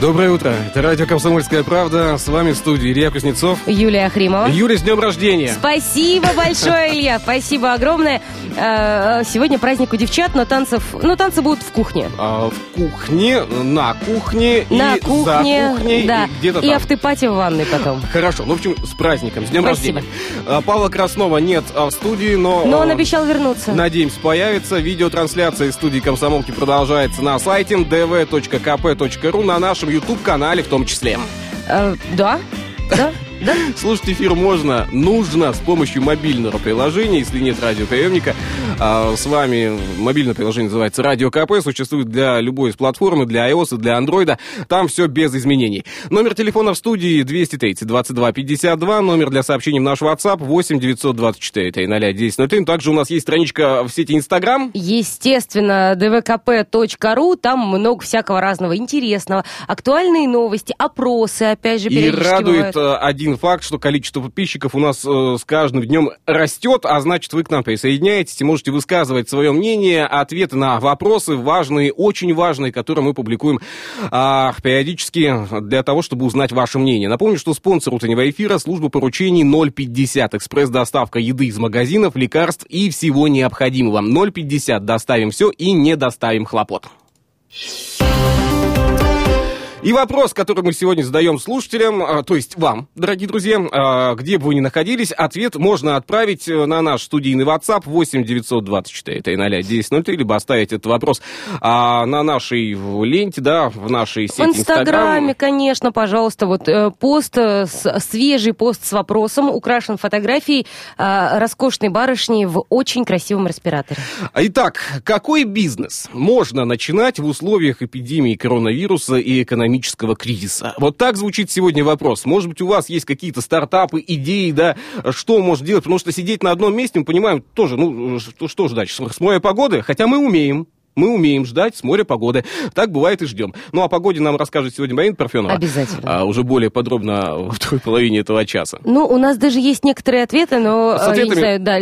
Доброе утро. Это радио «Комсомольская правда». С вами в студии Илья Кузнецов. Юлия Ахримова. Юля, с днем рождения. Спасибо большое, Илья. Спасибо огромное. Э, Сегодня праздник у девчат, но танцев, ну, танцы будут в кухне. А, в кухне, на кухне На и кухне, за кухней да. и где-то И там. автопати в ванной потом. Хорошо, ну в общем, с праздником, с днем Спасибо. рождения. А, Павла Краснова нет а, в студии, но... Но он обещал вернуться. Надеемся, появится. Видеотрансляция из студии «Комсомолки» продолжается на сайте dv.kp.ru, на нашем YouTube-канале в том числе. Э, Да, да, да. Слушать эфир можно, нужно с помощью мобильного приложения, если нет радиоприемника. А, С вами мобильное приложение называется Радио КП, существует для любой из платформы, для iOS и для Android. Там все без изменений. Номер телефона в студии 230 22 52, номер для сообщений в наш WhatsApp 8 924 300 1003. Также у нас есть страничка в сети Instagram. Естественно, dvkp.ru, там много всякого разного интересного. Актуальные новости, опросы, опять же, И радует бывают. э, один факт, что количество подписчиков у нас э, с каждым днем растет, а значит, вы к нам присоединяетесь и можете высказывать свое мнение, ответы на вопросы важные, очень важные, которые мы публикуем а, периодически для того, чтобы узнать ваше мнение. Напомню, что спонсор утреннего эфира служба поручений 050, экспресс-доставка еды из магазинов, лекарств и всего необходимого. 050, доставим все и не доставим хлопот. И вопрос, который мы сегодня задаем слушателям, а, то есть вам, дорогие друзья, а, где бы вы ни находились, ответ можно отправить э, на наш студийный WhatsApp 8 924 300 1003, либо оставить этот вопрос а, на нашей в ленте, да, в нашей В сети Инстаграме, Инстаграм. конечно, пожалуйста, вот э, пост, э, свежий пост с вопросом, украшен фотографией роскошной барышни в очень красивом респираторе. Итак, какой бизнес можно начинать в условиях эпидемии коронавируса и экономического кризиса? Вот так звучит сегодня вопрос. Может быть, у вас есть какие-то стартапы, идеи, да, что можно делать? Потому что сидеть на одном месте, мы понимаем, тоже, ну, что, что ждать? С моря погоды? Хотя мы умеем. Мы умеем ждать с моря погоды. Так бывает и ждем. Ну, о погоде нам расскажет сегодня Марина Парфенова. Обязательно. А, уже более подробно во второй половине этого часа. Ну, у нас даже есть некоторые ответы, но С э, я не ответами? знаю, да,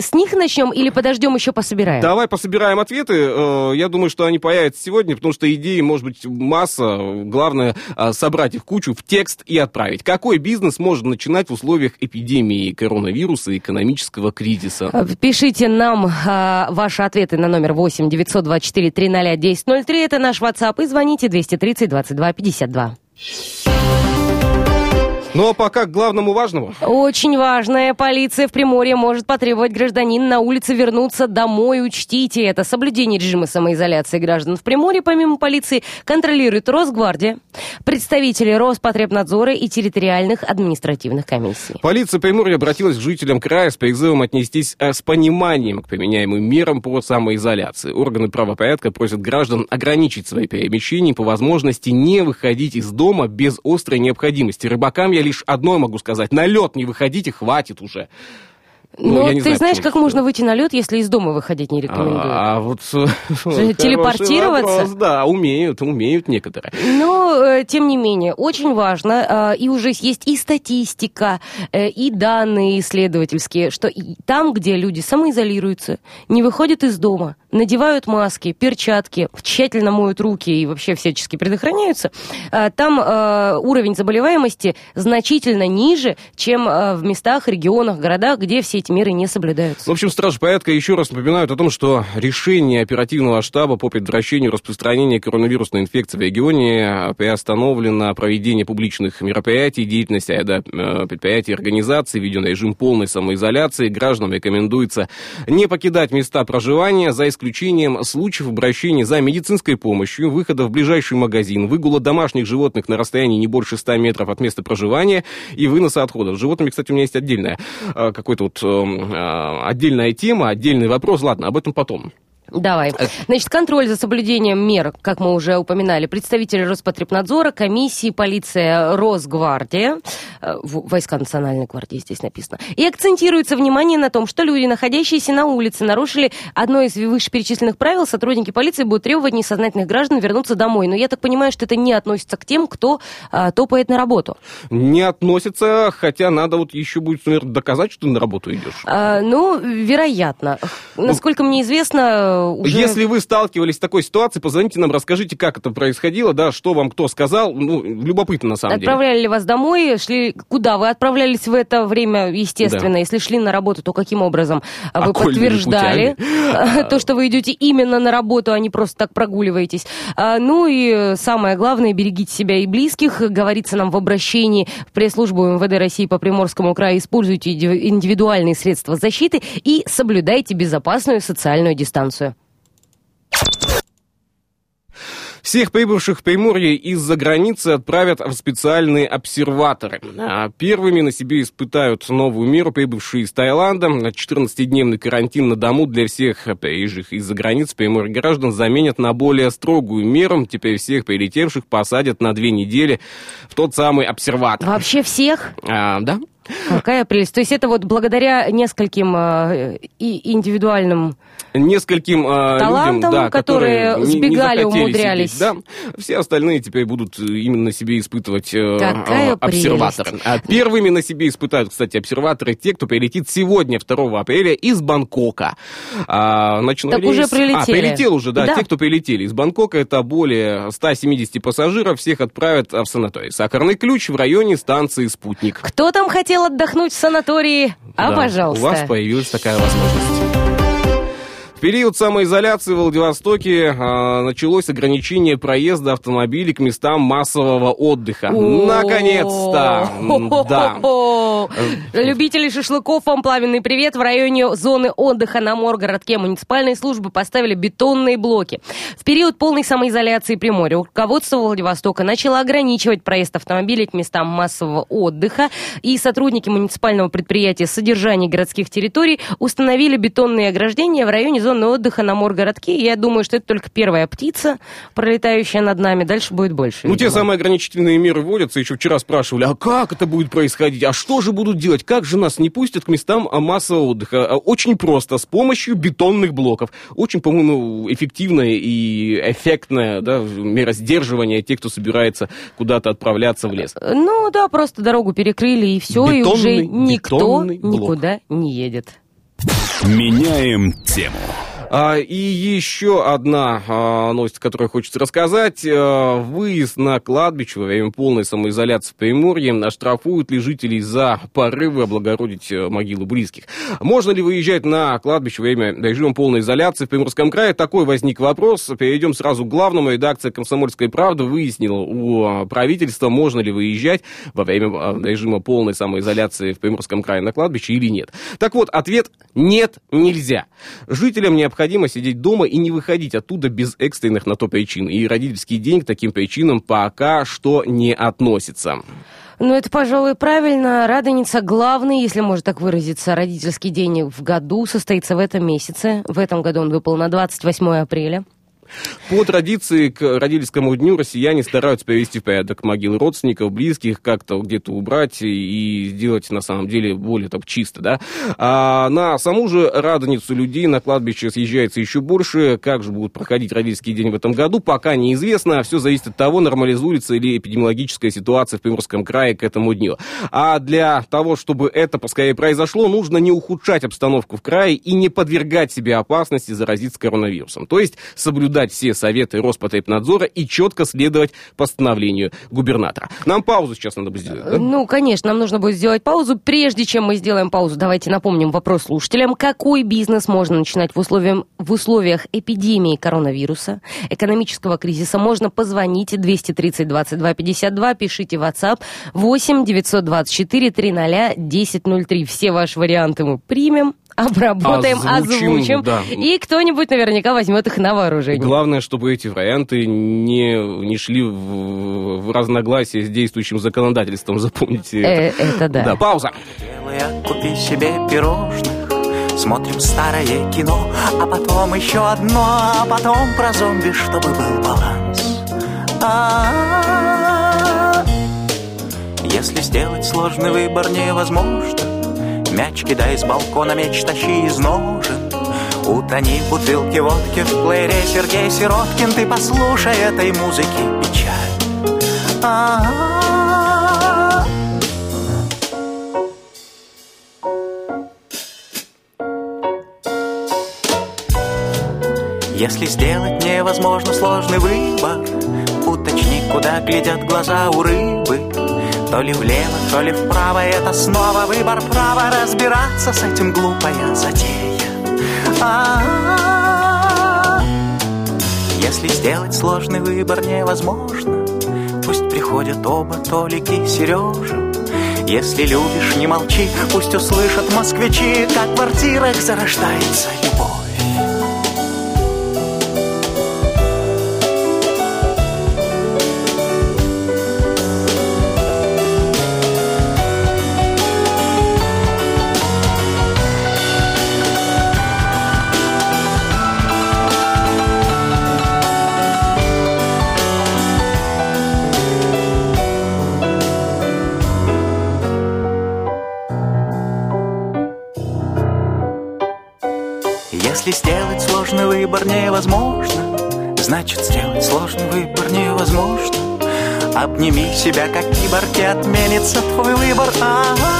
с них начнем или подождем еще пособираем? Давай пособираем ответы. Э, Я думаю, что они появятся сегодня, потому что идей может быть масса. Главное э, собрать их кучу, в текст и отправить. Какой бизнес можно начинать в условиях эпидемии коронавируса и экономического кризиса? Пишите нам ваши ответы на номер 8 924 300 1003. Это наш WhatsApp. И звоните 230 22 52. Ну а пока к главному важному. Очень важная полиция в Приморье может потребовать гражданина на улице вернуться домой. Учтите это. Соблюдение режима самоизоляции граждан в Приморье, помимо полиции, контролирует Росгвардия, представители Роспотребнадзора и территориальных административных комиссий. Полиция Приморья обратилась к жителям края с призывом отнестись э, с пониманием к применяемым мерам по самоизоляции. Органы правопорядка просят граждан ограничить свои перемещения и по возможности не выходить из дома без острой необходимости. Рыбакам я лишь одно могу сказать. На лед не выходите, хватит уже. Ну, не ты знаю, знаешь, как можно выйти на лед, если из дома выходить не рекомендуют? А, а вот телепортироваться? вопрос, Да, умеют, умеют некоторые. Но, э, тем не менее, очень важно, э, и уже есть и статистика, э, и данные исследовательские, что там, где люди самоизолируются, не выходят из дома, надевают маски, перчатки, тщательно моют руки и вообще всячески предохраняются, там уровень заболеваемости значительно ниже, чем в местах, регионах, городах, где все эти меры не соблюдаются. В общем, стражи порядка еще раз напоминают о том, что решение оперативного штаба по предотвращению распространения коронавирусной инфекции в регионе приостановлено проведение публичных мероприятий, деятельность ряда э, предприятий и организаций, введен режим полной самоизоляции. Гражданам рекомендуется не покидать места проживания, за исключением случаев обращения за медицинской помощью, выхода в ближайший магазин, выгула домашних животных на расстоянии не больше 100 метров от места проживания и выноса отходов. С животными, кстати, у меня есть отдельная, э, какой-то вот э, отдельная тема, отдельный вопрос. Ладно, об этом потом. Давай. Значит, контроль за соблюдением мер, как мы уже упоминали, представители Роспотребнадзора, комиссии, полиция, Росгвардия, э, войска Национальной гвардии здесь написано. И акцентируется внимание на том, что люди, находящиеся на улице, нарушили одно из вышеперечисленных правил, сотрудники полиции будут требовать несознательных граждан вернуться домой. Но я так понимаю, что это не относится к тем, кто а, топает на работу. Не относится, хотя надо вот еще будет, наверное, доказать, что ты на работу идешь. А, ну, вероятно. Ну, Насколько мне известно, уже... Если вы сталкивались с такой ситуацией, позвоните нам, расскажите, как это происходило, да, что вам кто сказал. Ну, любопытно на самом Отправляли деле. Отправляли ли вас домой, шли куда? Вы отправлялись в это время, естественно. Да. Если шли на работу, то каким образом? Вы подтверждали то, что вы идете именно на работу, а не просто так прогуливаетесь. А, ну и самое главное, берегите себя и близких. Говорится нам в обращении в пресс-службу МВД России по Приморскому краю, используйте индивидуальные средства защиты и соблюдайте безопасную социальную дистанцию. Всех прибывших в Приморье из-за границы отправят в специальные обсерваторы. А первыми на себе испытают новую меру прибывшие из Таиланда. 14-дневный карантин на дому для всех приезжих из-за границы Приморья граждан заменят на более строгую меру. Теперь всех прилетевших посадят на две недели в тот самый обсерватор. Вообще всех? А, да. Какая прелесть. То есть это вот благодаря нескольким э, и индивидуальным нескольким э, талантам, людям, да, которые, которые сбегали, не умудрялись. Сидеть, да, все остальные теперь будут именно на себе испытывать э, Какая обсерватор. А первыми на себе испытают, кстати, обсерваторы те, кто прилетит сегодня, 2 апреля, из Бангкока. А, ночной так рейс... уже прилетели. А, прилетел уже, да, да, те, кто прилетели из Бангкока, это более 170 пассажиров, всех отправят в санаторий. Сахарный ключ в районе станции «Спутник». Кто там хотел отдохнуть в санатории? А, да, пожалуйста. У вас появилась такая возможность. В период самоизоляции в Владивостоке а, началось ограничение проезда автомобилей к местам массового отдыха. Наконец-то! Да. Любители шашлыков, вам пламенный привет. В районе зоны отдыха на Моргородке муниципальные службы поставили бетонные блоки. В период полной самоизоляции Приморья руководство Владивостока начало ограничивать проезд автомобилей к местам массового отдыха, и сотрудники муниципального предприятия содержания городских территорий установили бетонные ограждения в районе зоны зоны отдыха на Моргородке. Я думаю, что это только первая птица, пролетающая над нами. Дальше будет больше. Ну, те самые ограничительные меры вводятся. Еще вчера спрашивали, а как это будет происходить? А что же будут делать? Как же нас не пустят к местам массового отдыха? А, очень просто, с помощью бетонных блоков. Очень, по-моему, эффективная и эффектная да, мера сдерживания тех, кто собирается куда-то отправляться в лес. Ну да, просто дорогу перекрыли и все, бетонный, и уже никто никуда не едет. Меняем тему. А, и еще одна а, новость, которую хочется рассказать. А, выезд на кладбище во время полной самоизоляции в Приморье оштрафуют ли жителей за порывы облагородить э, могилы близких. Можно ли выезжать на кладбище во время режима полной изоляции в Приморском крае? Такой возник вопрос. Перейдем сразу к главному. Редакция «Комсомольской правды» выяснила у правительства, можно ли выезжать во время режима полной самоизоляции в Приморском крае на кладбище или нет. Так вот, ответ – нет, нельзя. Жителям необходимо необходимо сидеть дома и не выходить оттуда без экстренных на то причин. И родительский день к таким причинам пока что не относится. Ну, это, пожалуй, правильно. Радоница главный, если можно так выразиться, родительский день в году состоится в этом месяце. В этом году он выпал на 28 апреля. По традиции к родительскому дню россияне стараются привести в порядок могилы родственников, близких, как-то где-то убрать и сделать на самом деле более так чисто, да. А на саму же радоницу людей на кладбище съезжается еще больше. Как же будут проходить родительский день в этом году, пока неизвестно. Все зависит от того, нормализуется ли эпидемиологическая ситуация в Приморском крае к этому дню. А для того, чтобы это поскорее произошло, нужно не ухудшать обстановку в крае и не подвергать себе опасности заразиться коронавирусом. То есть соблюдать соблюдать все советы Роспотребнадзора и четко следовать постановлению губернатора. Нам паузу сейчас надо будет сделать, да? Ну, конечно, нам нужно будет сделать паузу. Прежде чем мы сделаем паузу, давайте напомним вопрос слушателям. Какой бизнес можно начинать в, условиях, в условиях эпидемии коронавируса, экономического кризиса? Можно позвонить 230 22 52, пишите WhatsApp 8 924 300 1003. Все ваши варианты мы примем обработаем, озвучим, озвучим да. и кто-нибудь наверняка возьмет их на вооружение. Главное, чтобы эти варианты не, не шли в, в разногласие с действующим законодательством, запомните э, это. Это да. Да, пауза. Купи себе пирожных Смотрим старое кино, а потом еще одно, а потом про зомби, чтобы был баланс. А-а-а. Если сделать сложный выбор невозможно, мяч кидай с балкона, меч тащи из ножен. Утони в бутылке водки в плеере Сергей Сироткин, ты послушай этой музыки печаль. А-а-а. Если сделать невозможно сложный выбор, уточни, куда глядят глаза у рыбы. То ли влево, то ли вправо, это снова выбор права разбираться с этим глупая затея. А-а-а. Если сделать сложный выбор невозможно, пусть приходят оба Толики Сережа. Если любишь, не молчи, пусть услышат москвичи, как в квартирах зарождается любовь. Невозможно, значит сделать сложный выбор невозможно. Обними себя, как киборг, и отменится твой выбор. А-а-а.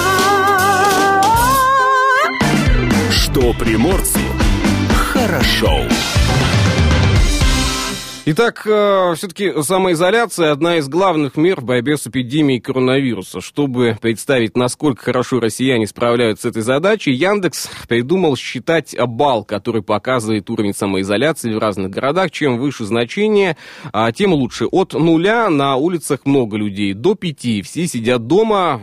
Что приморцу хорошо. Итак, э, все-таки самоизоляция одна из главных мер в борьбе с эпидемией коронавируса. Чтобы представить, насколько хорошо россияне справляются с этой задачей, Яндекс придумал считать балл, который показывает уровень самоизоляции в разных городах. Чем выше значение, а, тем лучше. От нуля на улицах много людей, до пяти все сидят дома.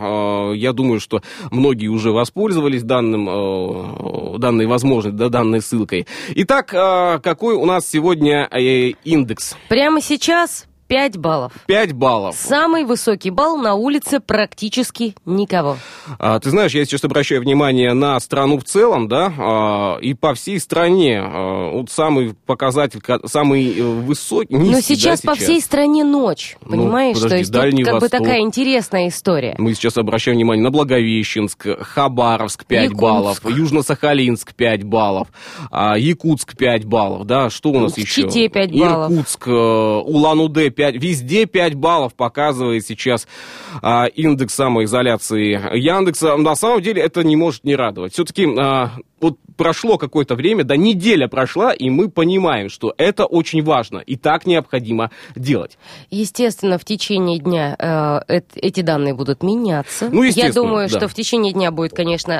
Э, Я думаю, что многие уже воспользовались данным, э, данной возможностью, да, данной ссылкой. Итак, э, какой у нас сегодня э, индекс? Прямо сейчас 5 баллов. 5 баллов. Самый высокий балл на улице практически никого. А, ты знаешь, я сейчас обращаю внимание на страну в целом, да, а, и по всей стране а, вот самый показатель, ка- самый э, высокий, низкий, Но сейчас, да, по всей стране ночь, Ну, понимаешь? подожди, То есть тут Дальний как бы Восток. такая интересная история. Мы сейчас обращаем внимание на Благовещенск, Хабаровск 5 Якутск. баллов, Южно-Сахалинск 5 баллов, а, Якутск 5 баллов, да, что у нас В еще? Чите 5 баллов. Иркутск, э, Улан-Удэ 5, везде 5 баллов показывает сейчас а, индекс самоизоляции Яндекса. На самом деле это не может не радовать. Все-таки вот прошло какое-то время, да неделя прошла, и мы понимаем, что это очень важно, и так необходимо делать. Естественно, в течение дня э, эт- эти данные будут меняться. Ну, Я думаю, да. что в течение дня будет, конечно,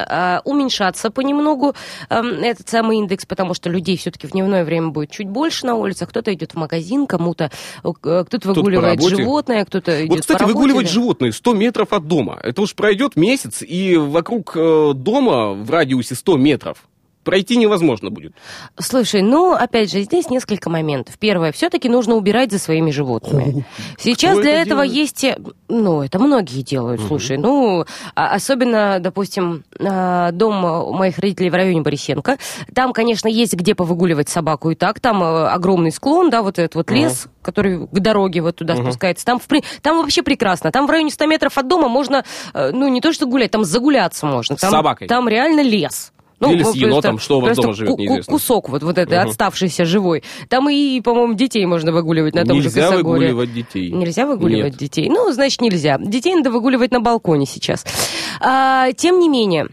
э, уменьшаться понемногу э, этот самый индекс, потому что людей все-таки в дневное время будет чуть больше на улицах. Кто-то идет в магазин, кому-то э, кто-то по выгуливает работе. животное, кто-то идет Вот, кстати, по работе, выгуливать да. животные 100 метров от дома. Это уж пройдет месяц, и вокруг э, дома в радиусе 100 метров пройти невозможно будет. Слушай, ну, опять же, здесь несколько моментов. Первое, все-таки нужно убирать за своими животными. Сейчас кто для это этого делает? есть... Ну, это многие делают, слушай. Ну, а- особенно, допустим, а, дом моих родителей в районе Борисенко. Там, конечно, есть где повыгуливать собаку и так. Там э, огромный склон, да, вот этот вот лес, который к дороге вот туда спускается. Там, в там вообще прекрасно. Там в районе 100 метров от дома можно, э, ну, не то что гулять, там загуляться можно. С Там, собакой? Там реально лес. Ну, Или с енотом, что у вас дома живет, неизвестно. Кусок вот, вот этой Мгм. отставшийся живой. Там и, по-моему, детей можно выгуливать на том же Нельзя Косогоре. выгуливать детей. Нельзя выгуливать Нет. детей? Ну, значит, нельзя. Детей надо выгуливать на балконе сейчас. А, тем не менее,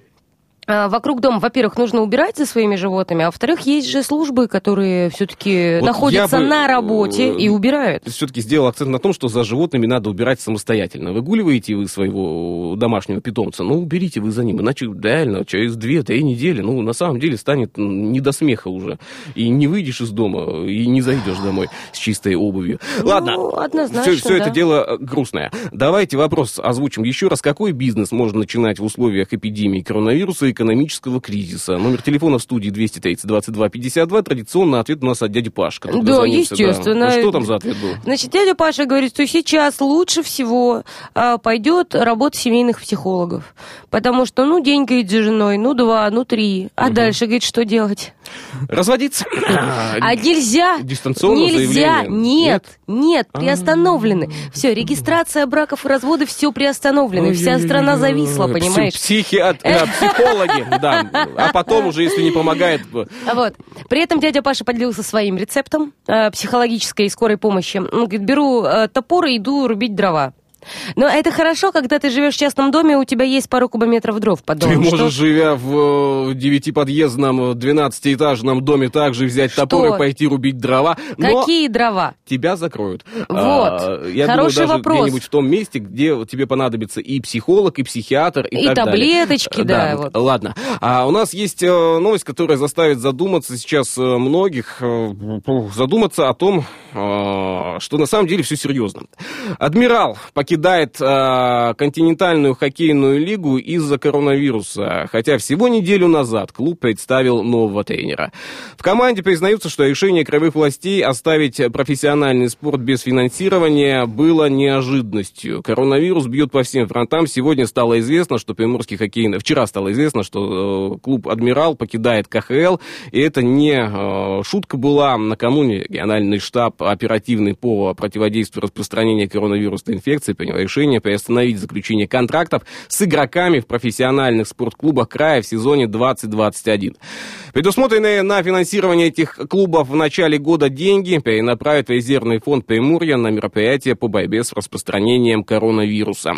Вокруг дома, во-первых, нужно убирать за своими животными, а во-вторых, есть же службы, которые все-таки Вот находятся бы, на работе э, и убирают. Все-таки сделал акцент на том, что за животными надо убирать самостоятельно. Выгуливаете вы своего домашнего питомца, ну, уберите вы за ним, иначе реально через 2-3 недели, ну, на самом деле станет не до смеха уже. И не выйдешь из дома, и не зайдешь домой с чистой обувью. Ну, Ладно, однозначно, все, это да. дело э, грустное. Давайте вопрос озвучим еще раз. Какой бизнес можно начинать в условиях эпидемии коронавируса и экономического кризиса. Номер телефона в студии 230 22 52. Традиционно ответ у нас от дяди Пашка. Да, естественно. Ну, Что там за ответ был? Значит, дядя Паша говорит, что сейчас лучше всего а, пойдет работа семейных психологов. Потому что, ну, день, говорит, с женой, ну, два, ну, три. А дальше, говорит, что делать? Разводиться? А нельзя. Дистанционно Нельзя. заявление? Нет, нет, приостановлены. Все, регистрация браков и разводов, все приостановлено. Вся страна зависла, понимаешь? Психиат- э, психологи, да. А потом уже, если не помогает... А Вот. При этом дядя Паша поделился своим рецептом э, психологической и скорой помощи. Он говорит, беру э, топор и иду рубить дрова. Но это хорошо, когда ты живешь в частном доме, у тебя есть пару кубометров дров под Ты домом. можешь, Что- живя в э, девятиподъездном, э, двенадцатиэтажном доме, также взять Что? топор и пойти рубить дрова. Но Какие дрова? тебя закроют. Вот. А, Я Хороший думаю, даже вопрос. где-нибудь в том месте, где тебе понадобится и психолог, и психиатр, и, И так далее. таблеточки, да, вот. Ладно. А у нас есть э, новость, которая заставит задуматься сейчас многих, задуматься о том, что на самом деле все серьезно. Адмирал покидает э, континентальную хоккейную лигу из-за коронавируса, хотя всего неделю назад клуб представил нового тренера. В команде признаются, что решение краевых властей оставить профессиональный спорт без финансирования было неожиданностью. Коронавирус бьет по всем фронтам. Сегодня стало известно, что Приморский хоккейный... Вчера стало известно, что э, клуб «Адмирал» покидает КХЛ, и это не э, шутка была. Накануне региональный штаб оперативный по противодействию распространению коронавирусной инфекции принял решение приостановить заключение контрактов с игроками в профессиональных спортклубах края в сезоне 2021. Предусмотренные на финансирование этих клубов в начале года деньги перенаправят в резервный фонд Приморья на мероприятия по борьбе с распространением коронавируса.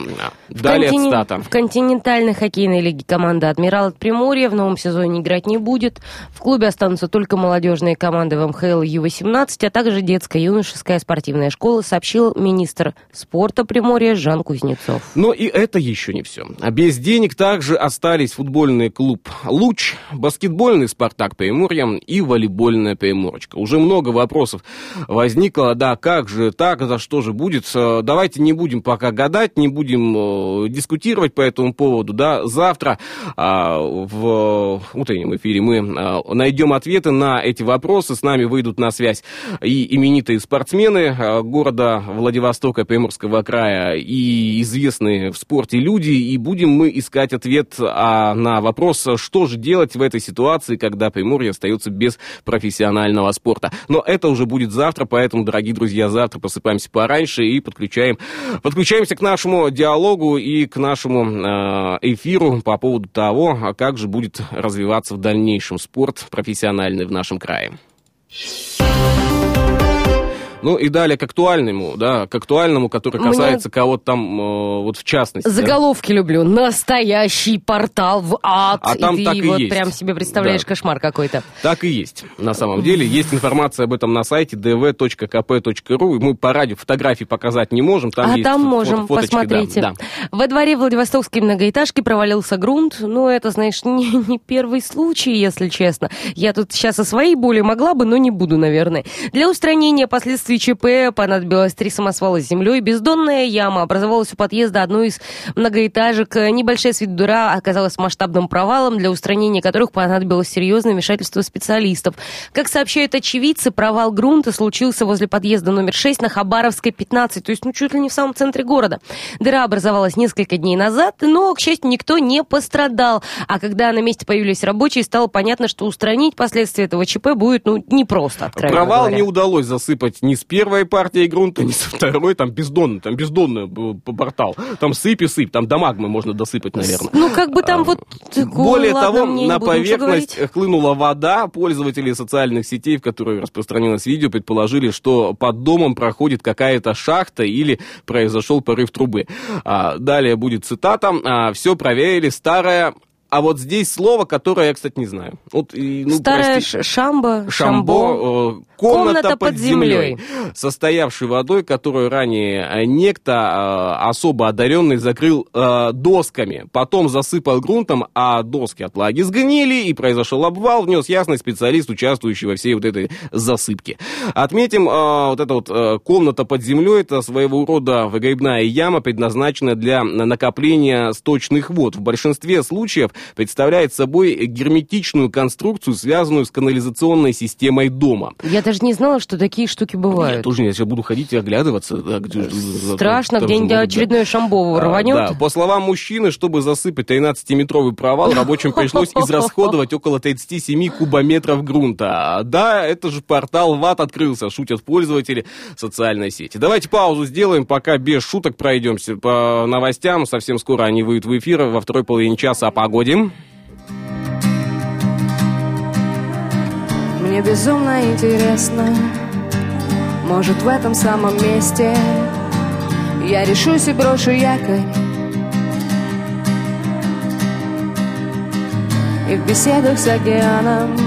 Далее континен- цитата. В континентальной хоккейной лиге команда «Адмирал» от Приморья в новом сезоне играть не будет. В клубе останутся только молодежные команды в МХЛ и Ю-18, а также детская юношеская спортивная школа, сообщил министр спорта Приморья Жан Кузнецов. Но и это еще не все. А без денег также остались футбольный клуб «Луч», баскетбольный «Спартак Приморья» и волейбольная «Приморочка». Уже много вопросов возникло, да, как же так, за что же будет. Э, Давайте не будем пока гадать, не будем э, дискутировать по этому поводу, да. Завтра а, в утреннем эфире мы а, найдем ответы на эти вопросы. С нами выйдут на связь и именитые спортсмены города Владивостока, Приморского края, и известные в спорте люди, и будем мы искать ответ а, на вопрос, что же делать в этой ситуации, когда Приморье остается без профессионального спорта. Но это уже будет завтра, поэтому, дорогие друзья, завтра просыпаемся пораньше и подключаем, подключаемся к нашему диалогу и к нашему э, эфиру по поводу того, а как же будет развиваться в дальнейшем спорт профессиональный в нашем крае. Ну и далее к актуальному, да, к актуальному, который Мне- касается кого-то там, э, вот в частности. да. Заголовки люблю. Настоящий портал в ад. А и там ты так и вот есть. прям себе представляешь Да. кошмар какой-то. Так и есть, на самом деле. Есть информация об этом на сайте dv.kp.ru. Мы по радио фотографии показать не можем. Там а есть там фо- можем, фото- фоточки, да, посмотрите. да. Во дворе Владивостокской многоэтажки провалился грунт. Ну, это, знаешь, не, не первый случай, если честно. Я тут сейчас о своей боли могла бы, но не буду, наверное. Для устранения последствий ЧП понадобилось три самосвала с землей. Бездонная яма образовалась у подъезда одной из многоэтажек. Небольшая с виду дыра оказалась масштабным провалом, для устранения которых понадобилось серьезное вмешательство специалистов. Как сообщают очевидцы, провал грунта случился возле подъезда номер 6 на Хабаровской 15, то есть ну чуть ли не в самом центре города. Дыра образовалась несколько дней назад, но, к счастью, никто не пострадал. А когда на месте появились рабочие, стало понятно, что устранить последствия этого ЧП будет ну непросто, откровенно Провал говоря. не удалось засыпать ни с первой партией грунта, ни со второй. Там бездонный, там бездонный был портал. Там сыпь и сыпь, там до магмы можно досыпать, наверное. Ну, как бы там вот... Более ладно, того, на поверхность хлынула вода. Пользователи социальных сетей, в которые распространилось видео, предположили, что под домом проходит какая-то шахта или произошел порыв трубы. А, далее будет цитата. все проверили, старая... А вот здесь слово, которое я, кстати, не знаю. Вот, и, ну, Старая прости. ш- шамба, шамбо. Шамбо, э, комната, Комната под, землей, землей. состоявшей водой, которую ранее э, некто э, особо одаренный закрыл э, досками, потом засыпал грунтом, а доски от влаги сгнили, и произошел обвал, внес ясный специалист, участвующий во всей вот этой засыпке. Отметим, э, вот эта вот э, комната под землей, это своего рода выгребная яма, предназначенная для накопления сточных вод. В большинстве случаев представляет собой герметичную конструкцию, связанную с канализационной системой дома. Я даже не знала, что такие штуки бывают. Я тоже не, я сейчас буду ходить и оглядываться. Да, где, Страшно, где-нибудь очередное шамбово рванет. Да, по словам мужчины, чтобы засыпать 13-метровый провал, рабочим пришлось израсходовать около 37 кубометров грунта. Да, это же портал ВАТ открылся, шутят пользователи социальной сети. Давайте паузу сделаем, пока без шуток пройдемся по новостям. Совсем скоро они выйдут в эфир во второй половине часа о погоде. Мне безумно интересно, может в этом самом месте я решусь и брошу якорь. И в беседах с океаном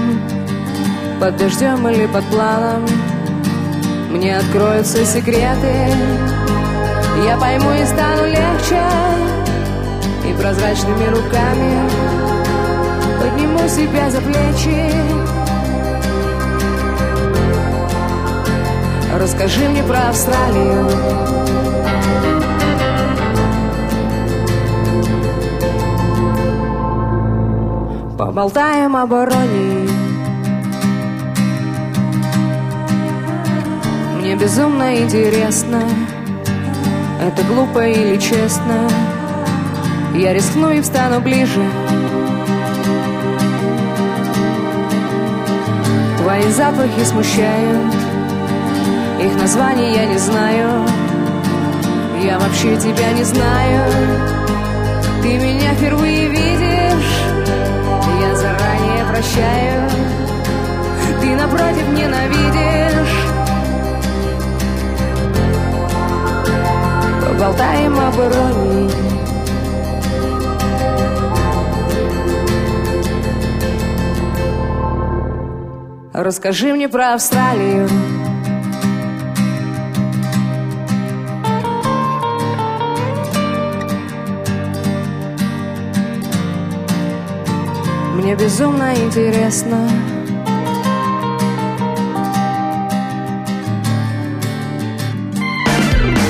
Под дождем или под планом Мне откроются секреты. Я пойму и стану легче Прозрачными руками. Подниму себя за плечи. Расскажи мне про Австралию. Поболтаем об иронии Мне безумно интересно Это глупо или честно Я рискну и встану ближе. Твои запахи смущают. Их название я не знаю. Я вообще тебя не знаю. Ты меня впервые видишь. Я заранее прощаю. Ты напротив ненавидишь. Поболтаем об иронии Расскажи мне про Австралию. Мне безумно интересно.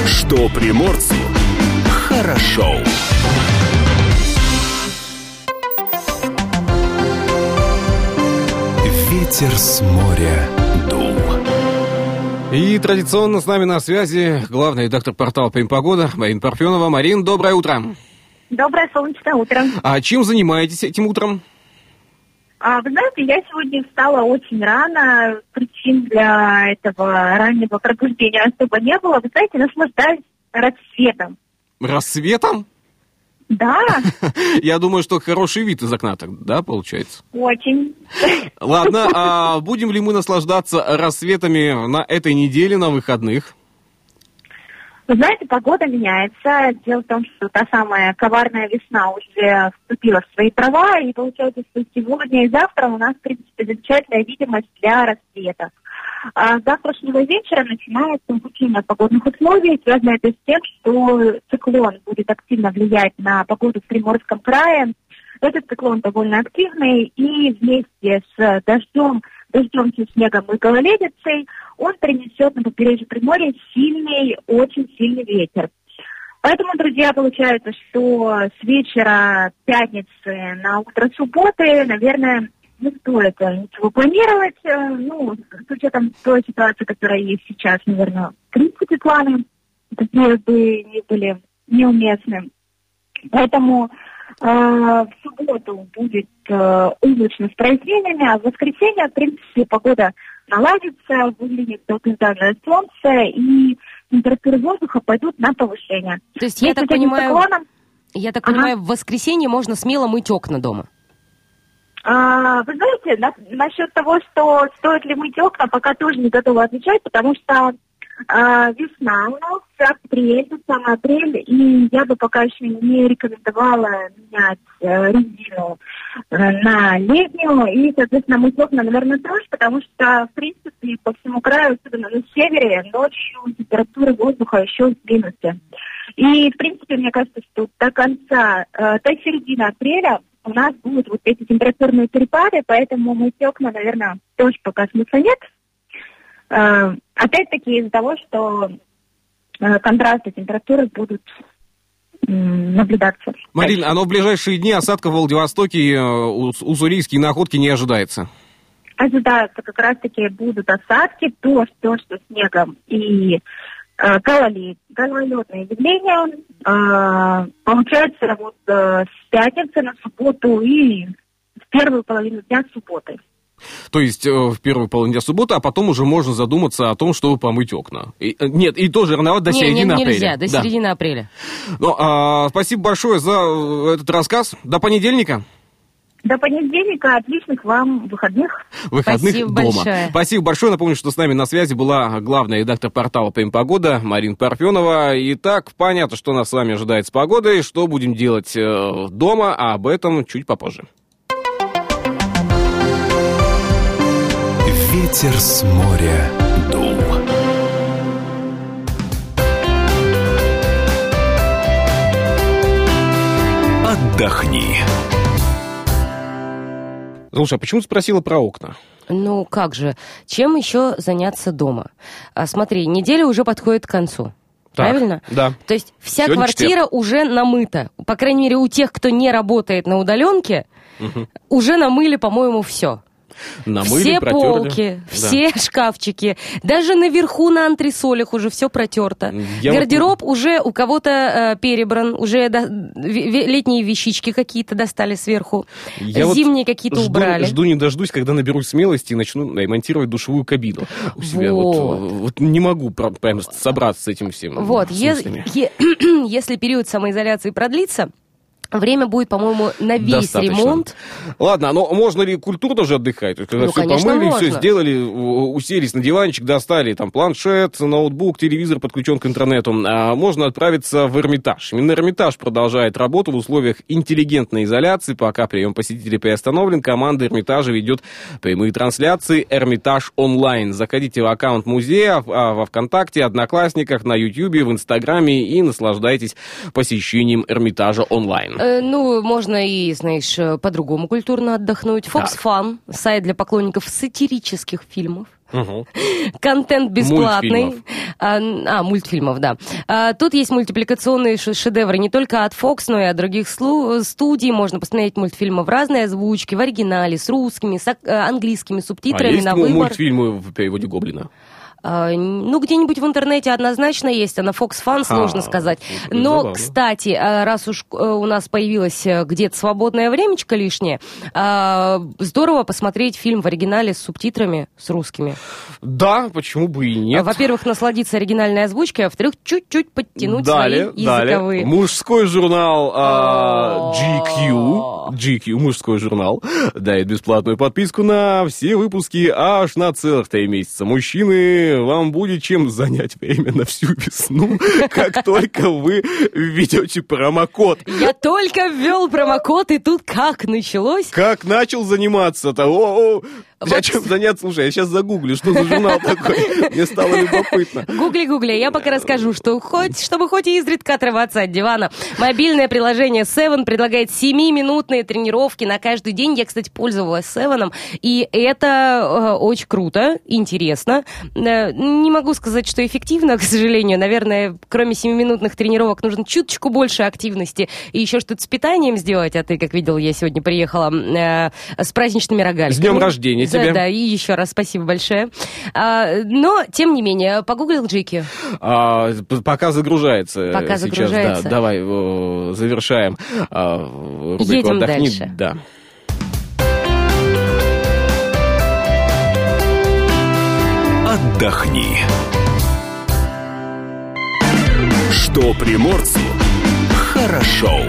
Что приморцу хорошо Ветер с моря дул и традиционно с нами на связи главный редактор портала «Погода» Марина Парфенова. Марин, доброе утро. Доброе солнечное утро. А чем занимаетесь этим утром? А, вы знаете, я сегодня встала очень рано, причин для этого раннего пробуждения особо не было. Вы знаете, наслаждаюсь рассветом. Рассветом? Да. Я думаю, что хороший вид из окна так, да, получается? Очень. Ладно, а будем ли мы наслаждаться рассветами на этой неделе, на выходных? Вы знаете, погода меняется. Дело в том, что та самая коварная весна уже вступила в свои права, и получается, что сегодня и завтра у нас, в принципе, замечательная видимость для рассветов. А с завтрашнего вечера начинается изучение погодных условий. Связано это с тем, что циклон будет активно влиять на погоду в Приморском крае. Этот циклон довольно активный, и вместе с дождем дождем, снегом и гололедицей, он принесет на побережье Приморья сильный, очень сильный ветер. Поэтому, друзья, получается, что с вечера пятницы на утро субботы, наверное, не стоит ничего планировать. Э, ну, с учетом той ситуации, которая есть сейчас, наверное, в принципе, планы такие бы не были неуместны. Поэтому э, в субботу будет э, облачно с прояснениями, а в воскресенье, в принципе, погода наладится, выглянет долгожданное солнце, и температуры воздуха пойдут на повышение. То есть, я так понимаю, я так ага. понимаю, в воскресенье можно смело мыть окна дома? А, вы знаете, на, насчет того, что стоит ли мыть окна, пока тоже не готова отвечать, потому что а, весна у нас, апрель, самый апрель, и я бы пока еще не рекомендовала менять э, резину э, на летнюю, и, соответственно, мыть окна, наверное, тоже, потому что, в принципе, по всему краю, особенно на севере, ночью температура воздуха еще минусе. И, в принципе, мне кажется, что до конца, э, до середины апреля у нас будут вот эти температурные перепады, поэтому мыть окна, наверное, тоже пока смысла нет. Э, опять-таки из-за того, что э, контрасты температуры будут наблюдаться. Марин, а но в ближайшие дни осадков в Владивостоке, э, Ус- уссурийские находки не ожидается. Ожидаются как раз-таки будут осадки, дождь, дождь со снегом и э, гололед, гололедные явления. Э, получается, вот э, с пятницы на субботу и в первую половину дня субботы. То есть э, в первую половину дня субботы, а потом уже можно задуматься о том, чтобы помыть окна. И, э, нет, и тоже рановато до Не, не, середины нельзя, апреля. до Да. середины апреля. Ну, а, спасибо большое за этот рассказ. До понедельника. До понедельника отличных вам выходных. Выходных Спасибо дома. большое. Спасибо большое. Напомню, что с нами на связи была главная редактор портала ПМ Погода Марин Парфенова. Итак, понятно, что нас с вами ожидает с погодой, что будем делать э, дома, а об этом чуть попозже. Ветер с моря дул. Отдохни. Слушай, а почему спросила про окна? Ну как же, чем еще заняться дома? А, смотри, неделя уже подходит к концу. Так, Правильно? да. То есть вся Сегодня квартира уже намыта. По крайней мере, у тех, кто не работает на удаленке, уже намыли, по-моему, все. Намыли, все протерли. полки, Да. все шкафчики, даже наверху на антресолях уже все протерто. Я вот- Гардероб уже у кого-то э, перебран, уже до- летние вещички какие-то достали сверху, Я вот зимние какие-то жду, убрали. Жду не дождусь, когда наберусь смелости и начну ремонтировать душевую кабину у себя. Вот, Вот. вот не могу прям собраться с этим всем. Вот, е- е- если период самоизоляции продлится, время будет, по-моему, на весь Достаточно. ремонт. Ладно, но можно ли культурно же отдыхать? То есть, Когда Ну, все конечно, помыли, все можно. сделали, у- уселись на диванчик, достали там планшет, ноутбук, телевизор подключен к интернету, а можно отправиться в Эрмитаж. Именно Эрмитаж продолжает работу в условиях интеллигентной изоляции. Пока прием посетителей приостановлен, команда Эрмитажа ведет прямые трансляции Эрмитаж онлайн. Заходите в аккаунт музея а, во Вконтакте, Одноклассниках, на Ютьюбе, в Инстаграме и наслаждайтесь посещением Эрмитажа онлайн. Э, ну, можно и, знаешь, э, по-другому культурно отдохнуть. Fox Fun, сайт для поклонников сатирических фильмов. Мгм. Контент бесплатный. Мультфильмов. А, а, мультфильмов, да. А, тут есть мультипликационные шедевры не только от Fox, но и от других студий. Можно посмотреть мультфильмы в разной озвучке, в оригинале, с русскими, с э, английскими А субтитрами есть на выбор. мультфильмы в переводе Гоблина? А, Ну, где-нибудь в интернете однозначно есть, а на Fox Fun сложно А, сказать. Но, забавно. кстати, а, раз уж э, у нас появилось э, где-то свободное времечко лишнее, а, здорово посмотреть фильм в оригинале с субтитрами, с русскими. Да, почему бы и нет. Во-первых, насладиться оригинальной озвучкой, а во-вторых, чуть-чуть подтянуть далее, свои далее. языковые. Мужской журнал а. GQ, GQ, мужской журнал, дает бесплатную подписку на все выпуски аж на целых три месяца. Мужчины, вам будет чем занять время на всю весну, как только вы введете промокод. Я только ввел промокод, и тут как началось? Как начал заниматься-то? Вот. Зачем заняться? Слушай, я сейчас загуглю, что за журнал такой. Мне стало любопытно. Гугли, гугли, я пока расскажу, что хоть, чтобы хоть и изредка отрываться от дивана. Мобильное приложение Seven предлагает 7-минутные тренировки на каждый день. Я, кстати, пользовалась Seven, и это э, очень круто, интересно. Э, не могу сказать, что эффективно, к сожалению. Наверное, кроме 7-минутных тренировок нужно чуточку больше активности и еще что-то с питанием сделать. А ты, как видел, я сегодня приехала э, с праздничными рогаликами. С днем рождения Да, тебя. Да, и еще раз спасибо большое. А, но, тем не менее, погуглил Джеки. А, пока загружается. Пока сейчас, загружается. Да, давай завершаем а, рубрику Едем «Отдохни». дальше. Да. Отдохни. Что приморцу хорошо.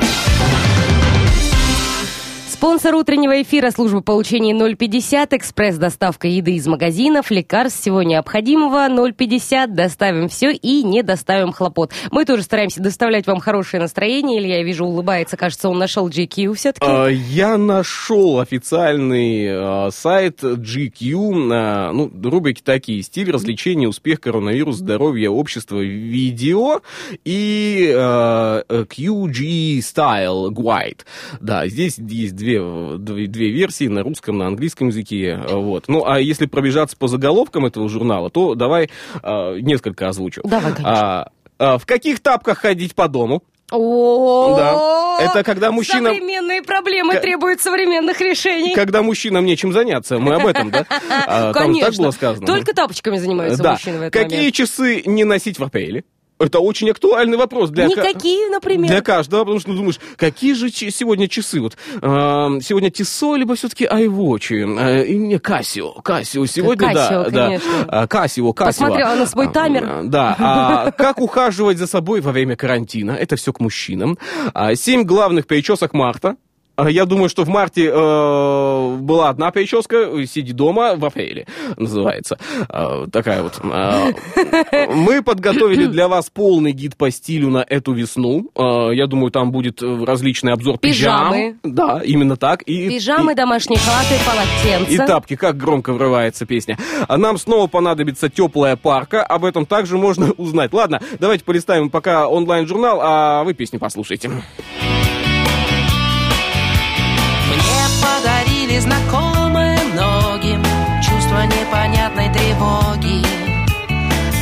Спонсор утреннего эфира служба получения 050, экспресс-доставка еды из магазинов, лекарств, всего необходимого 050, доставим все и не доставим хлопот. Мы тоже стараемся доставлять вам хорошее настроение. Илья, я вижу, улыбается, кажется, он нашел GQ все-таки. А, Я нашел официальный а, сайт GQ, а, ну, рубрики такие, стиль развлечения, успех, коронавирус, здоровье, общество, видео и QG Style Guide. Да, здесь есть две, две, две версии на русском, на английском языке. а, Вот. Ну, а если пробежаться по заголовкам этого журнала, то давай а, несколько озвучу. Давай, конечно. А, а, в каких тапках ходить по дому? О, Да. Это когда мужчина- Современные проблемы требуют современных решений. Когда мужчинам нечем заняться, мы об этом, да? А, Там Конечно. так было сказано. Только тапочками занимаются мужчины в этот Какие часы не носить в апреле? Это очень актуальный вопрос для ка- Никакие, например. Для каждого, потому что ты думаешь, какие же сегодня часы? Вот э, сегодня Тисо, либо все-таки iWatch, э, и не Casio. Casio сегодня, Casio, да, да. конечно. А, Casio, Casio. Посмотрела на свой А, таймер. а, Да. А как ухаживать за собой во время карантина? Это все к мужчинам. А, Семь главных причесок марта. А, Я думаю, что в марте э, была одна прическа, сиди дома в апреле, называется. А, такая вот. А, мы подготовили для вас полный гид по стилю на эту весну. А, я думаю, там будет э, различный обзор пижам. Пижамы. Да, именно так. И, Пижамы, и- домашние халаты, и полотенца. тапки, как громко врывается песня. А нам снова понадобится теплая парка. Об этом также можно узнать. Ладно, давайте полистаем пока онлайн-журнал, а вы песню послушайте. Подарили знакомые многим Чувство непонятной тревоги.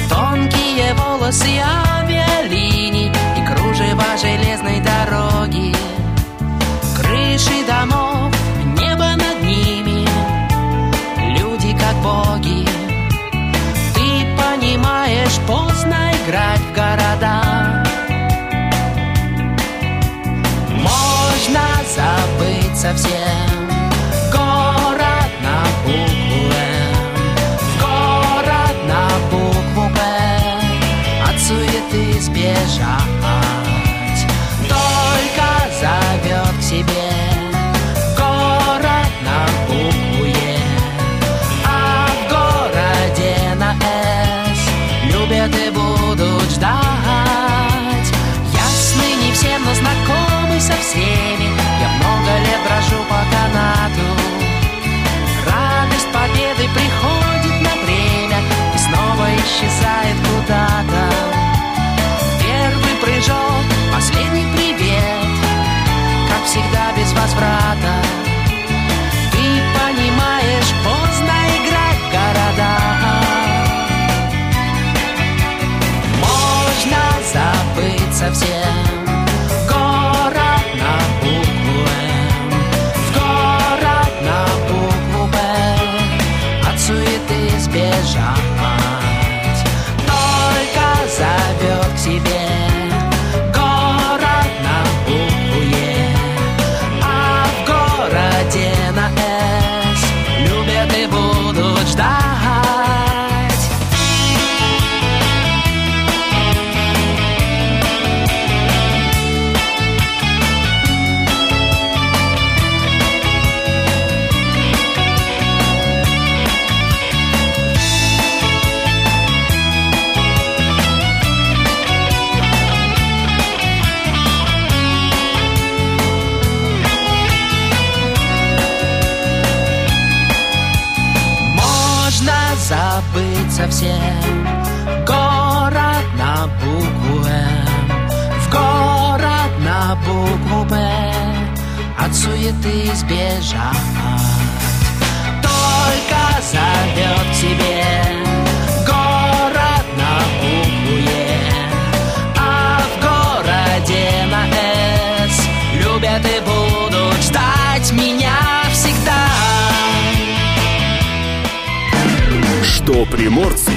Тонкие волосы авиалиний И кружева железной дороги. Крыши домов, небо над ними Люди как боги. Ты понимаешь, поздно играть в города. Можно забыть совсем. Город на букву М. Город на букву П От суеты сбежать. Только зовет к себе. Город на букву Е. А в городе на С Любят и будут ждать. Ясны не всем, но знакомы со всеми совсем П От суеты сбежать. Только зовет к себе Город на букву Е. А в городе на С Любят и будут ждать меня всегда. Что приморцу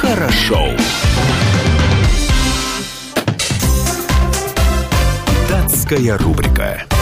хорошо. Датская рубрика.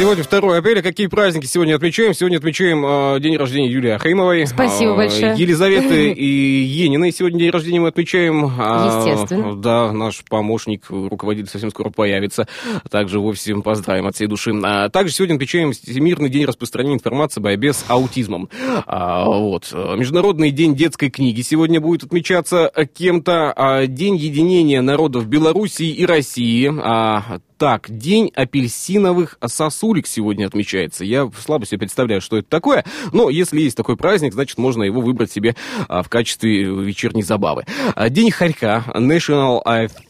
Сегодня 2 апреля. Какие праздники сегодня отмечаем? Сегодня отмечаем э, день рождения Юлии Ахримовой. Спасибо э, большое. Елизаветы и Ениной. Сегодня день рождения мы отмечаем. А, Естественно. Да, наш помощник, руководитель совсем скоро появится. Также вовсе поздравим от всей души. А, также сегодня отмечаем Всемирный день распространения информации о борьбе с аутизмом. А, вот. Международный день детской книги сегодня будет отмечаться кем-то. А, день единения народов Белоруссии и России. А, так, день апельсиновых сосудиков. Жулик сегодня отмечается. Я слабо себе представляю, что это такое, но если есть такой праздник, значит, можно его выбрать себе а, в качестве вечерней забавы. А, День хорька, National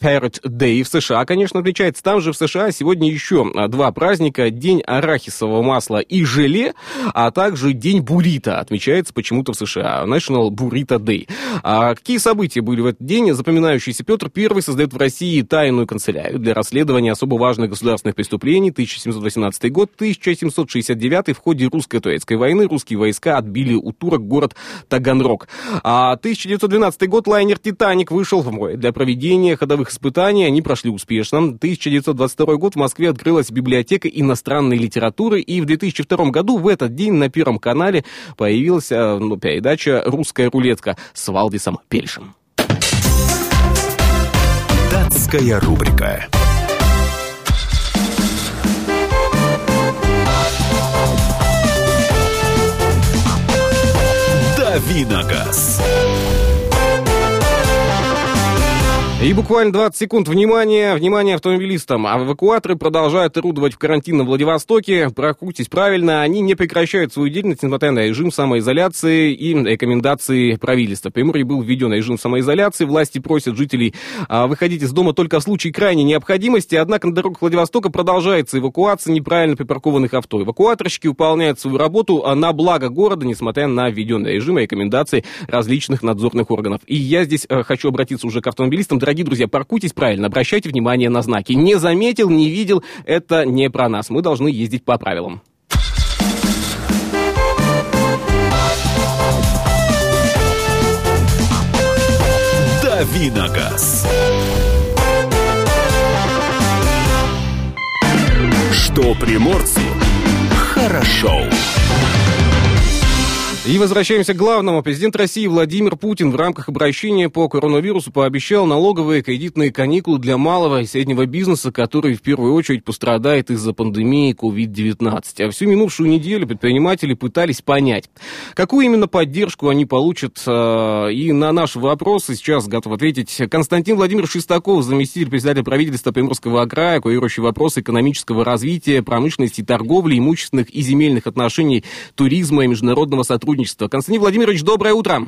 Ferret Day в США, конечно, отмечается. Там же в США сегодня еще а, два праздника. День арахисового масла и желе, а также День буррито отмечается почему-то в США. National Burrito Day. А какие события были в этот день? Запоминающийся Петр I создает в России тайную канцелярию для расследования особо важных государственных преступлений. 1718 год, 1769 в ходе русско-турецкой войны русские войска отбили у турок город Таганрог. А 1912 год лайнер «Титаник» вышел в море. Для проведения ходовых испытаний они прошли успешно. 1922 год в Москве открылась библиотека иностранной литературы, и в 2002 году в этот день на Первом канале появилась э, ну, передача «Русская рулетка» с Валдисом Пельшем. Датская рубрика. Давиногаз. И буквально 20 секунд внимания, внимание автомобилистам. А эвакуаторы продолжают орудовать в карантинном Владивостоке. Прокрутись правильно, они не прекращают свою деятельность, несмотря на режим самоизоляции и рекомендации правительства. В Приморье был введен режим самоизоляции. Власти просят жителей а, выходить из дома только в случае крайней необходимости. Однако на дорогах Владивостока продолжается эвакуация неправильно припаркованных авто. Эвакуаторщики выполняют свою работу а, на благо города, несмотря на введенный режим и рекомендации различных надзорных органов. И я здесь а, хочу обратиться уже к автомобилистам дорогие друзья, паркуйтесь правильно, обращайте внимание на знаки. Не заметил, не видел, это не про нас. Мы должны ездить по правилам. Давиногаз. Что приморцу хорошо. И возвращаемся к главному. Президент России Владимир Путин в рамках обращения по коронавирусу пообещал налоговые кредитные каникулы для малого и среднего бизнеса, который в первую очередь пострадает из-за пандемии COVID-19. А всю минувшую неделю предприниматели пытались понять, какую именно поддержку они получат. А, и на наши вопросы сейчас готов ответить Константин Владимирович Шестаков, заместитель председателя правительства Приморского края, курирующий вопросы экономического развития, промышленности, торговли, имущественных и земельных отношений, туризма и международного сотрудничества сотрудничества. Константин Владимирович, доброе утро.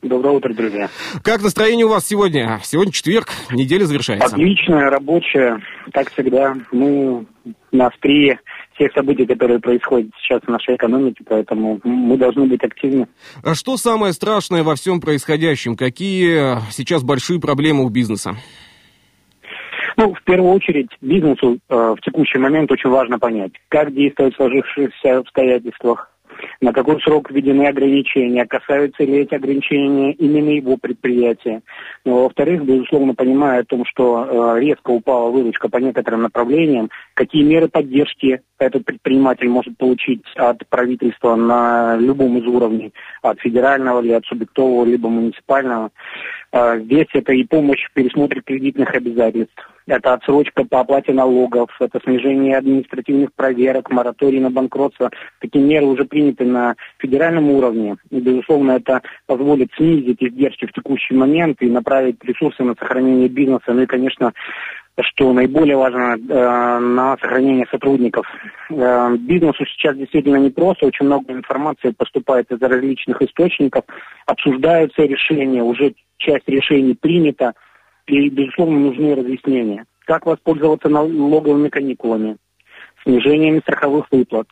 Доброе утро, друзья. Как настроение у вас сегодня? Сегодня четверг, неделя завершается. Отличная, рабочая, как всегда. Мы на острие всех событий, которые происходят сейчас в нашей экономике, поэтому мы должны быть активны. А что самое страшное во всем происходящем? Какие сейчас большие проблемы у бизнеса? Ну, в первую очередь, бизнесу э, в текущий момент очень важно понять, как действовать в сложившихся обстоятельствах, на какой срок введены ограничения, касаются ли эти ограничения именно его предприятия. Но, во-вторых, безусловно, понимая о том, что э, резко упала выручка по некоторым направлениям, какие меры поддержки этот предприниматель может получить от правительства на любом из уровней, от федерального или от субъектового, либо муниципального. Э, здесь это и помощь в пересмотре кредитных обязательств, это отсрочка по оплате налогов, это снижение административных проверок, мораторий на банкротство. Такие меры уже приняты на федеральном уровне. И, безусловно, это позволит снизить издержки в текущий момент и направить ресурсы на сохранение бизнеса. Ну и, конечно, что наиболее важно э, на сохранение сотрудников. Э, бизнесу сейчас действительно непросто, очень много информации поступает из различных источников, обсуждаются решения, уже часть решений принята, и, безусловно, нужны разъяснения. Как воспользоваться налоговыми каникулами, снижениями страховых выплат,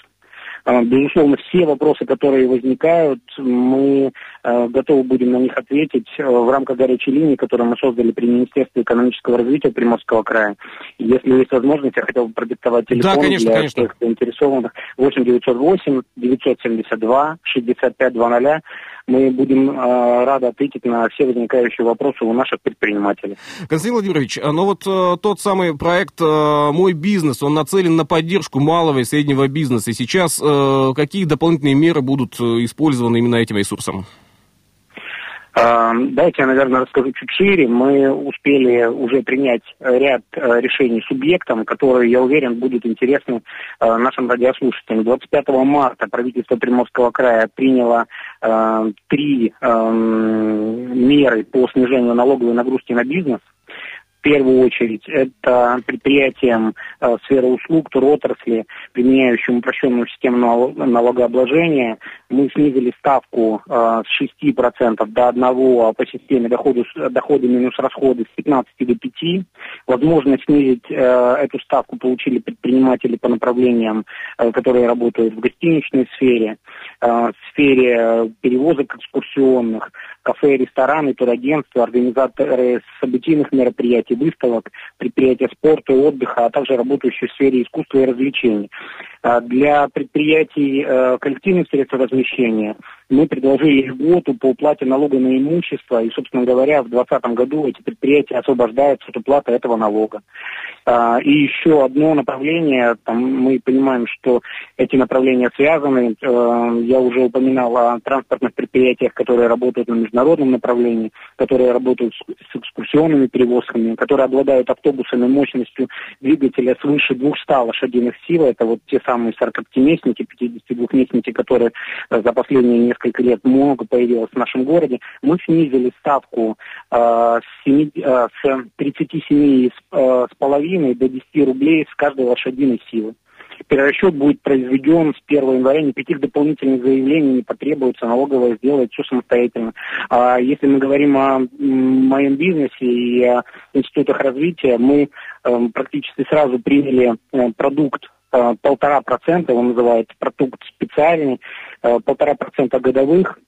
безусловно, все вопросы, которые возникают, мы э, готовы будем на них ответить э, в рамках горячей линии, которую мы создали при Министерстве экономического развития Приморского края. Если есть возможность, я хотел бы продиктовать телефон да, конечно, для конечно. всех заинтересованных. 8 908 972 65 00 мы будем э, рады ответить на все возникающие вопросы у наших предпринимателей. Константин Владимирович, ну вот э, тот самый проект э, «Мой бизнес», он нацелен на поддержку малого и среднего бизнеса. Сейчас э, какие дополнительные меры будут использованы именно этим ресурсом? Давайте я, наверное, расскажу чуть шире. Мы успели уже принять ряд э, решений субъектам, которые, я уверен, будут интересны э, нашим радиослушателям. 25 марта правительство Приморского края приняло э, три меры по снижению налоговой нагрузки на бизнес. Первую очередь это предприятиям э, сферы услуг, туротрасли, применяющим упрощенную систему налогообложения. Мы снизили ставку э, с 6% до 1% по системе доходы, доходы минус расходы с 15 до 5. Возможно снизить э, эту ставку получили предприниматели по направлениям, э, которые работают в гостиничной сфере, э, в сфере перевозок экскурсионных, кафе, рестораны, турагентства, организаторы событийных мероприятий, выставок, предприятия спорта и отдыха, а также работающие в сфере искусства и развлечений. А для предприятий э, коллективных средств размещения мы предложили льготу по уплате налога на имущество, и, собственно говоря, в 2020 году эти предприятия освобождаются от уплаты этого налога. А, и еще одно направление, там мы понимаем, что эти направления связаны. Э, я уже упоминал о транспортных предприятиях, которые работают на международном направлении, которые работают с экскурсионными перевозками, которые обладают автобусами мощностью двигателя свыше 200 лошадиных сил. Это вот те самые 45-местники, 52-местники, которые э, за последние несколько лет много появилось в нашем городе. Мы снизили ставку э, с, 7, э, 37 с, половиной до 10 рублей с каждой лошадиной силы. Перерасчет будет произведен с 1 января, никаких дополнительных заявлений не потребуется, налоговая сделает все самостоятельно. А если мы говорим о моем бизнесе и о институтах развития, мы э, практически сразу приняли э, продукт э, полтора процента, его называют продукт специальный, э, полтора процента годовых,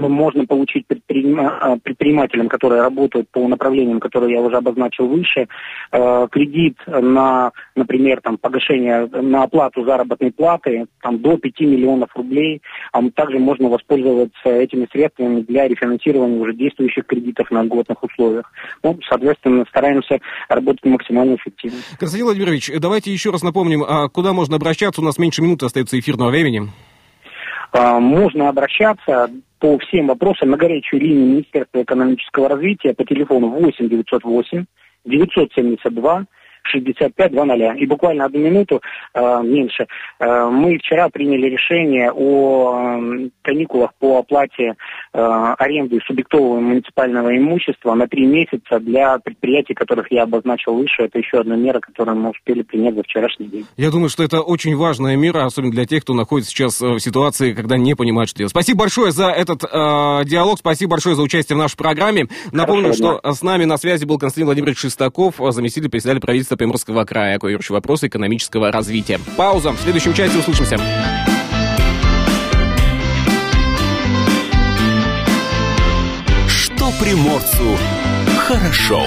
можно получить а, предпринимателям, которые работают по направлениям, которые я уже обозначил выше, э, кредит на, например, там, погашение, на оплату заработной платы там, до 5 миллионов рублей. А также можно воспользоваться этими средствами для рефинансирования уже действующих кредитов на льготных условиях. Ну, соответственно, стараемся работать максимально эффективно. Константин Владимирович, давайте еще раз напомним, а куда можно обращаться? У нас меньше минуты остается эфирного времени. А, можно обращаться по всем вопросам на горячую линию Министерства экономического развития по телефону 8 908 972 65-2-0. И буквально одну минуту, э, меньше, э, мы вчера приняли решение о э, каникулах по оплате э, аренды субъектового муниципального имущества на три месяца для предприятий, которых я обозначил выше. Это еще одна мера, которую мы успели принять за вчерашний день. Я думаю, что это очень важная мера, особенно для тех, кто находится сейчас э, в ситуации, когда не понимает, что делать. Спасибо большое за этот э, диалог, спасибо большое за участие в нашей программе. Напомню, что с нами на связи был Константин Владимирович Шестаков, заместитель председателя правительства Приморского края, курирующий вопросы экономического развития. Пауза. В следующем части услышимся. Что приморцу хорошо.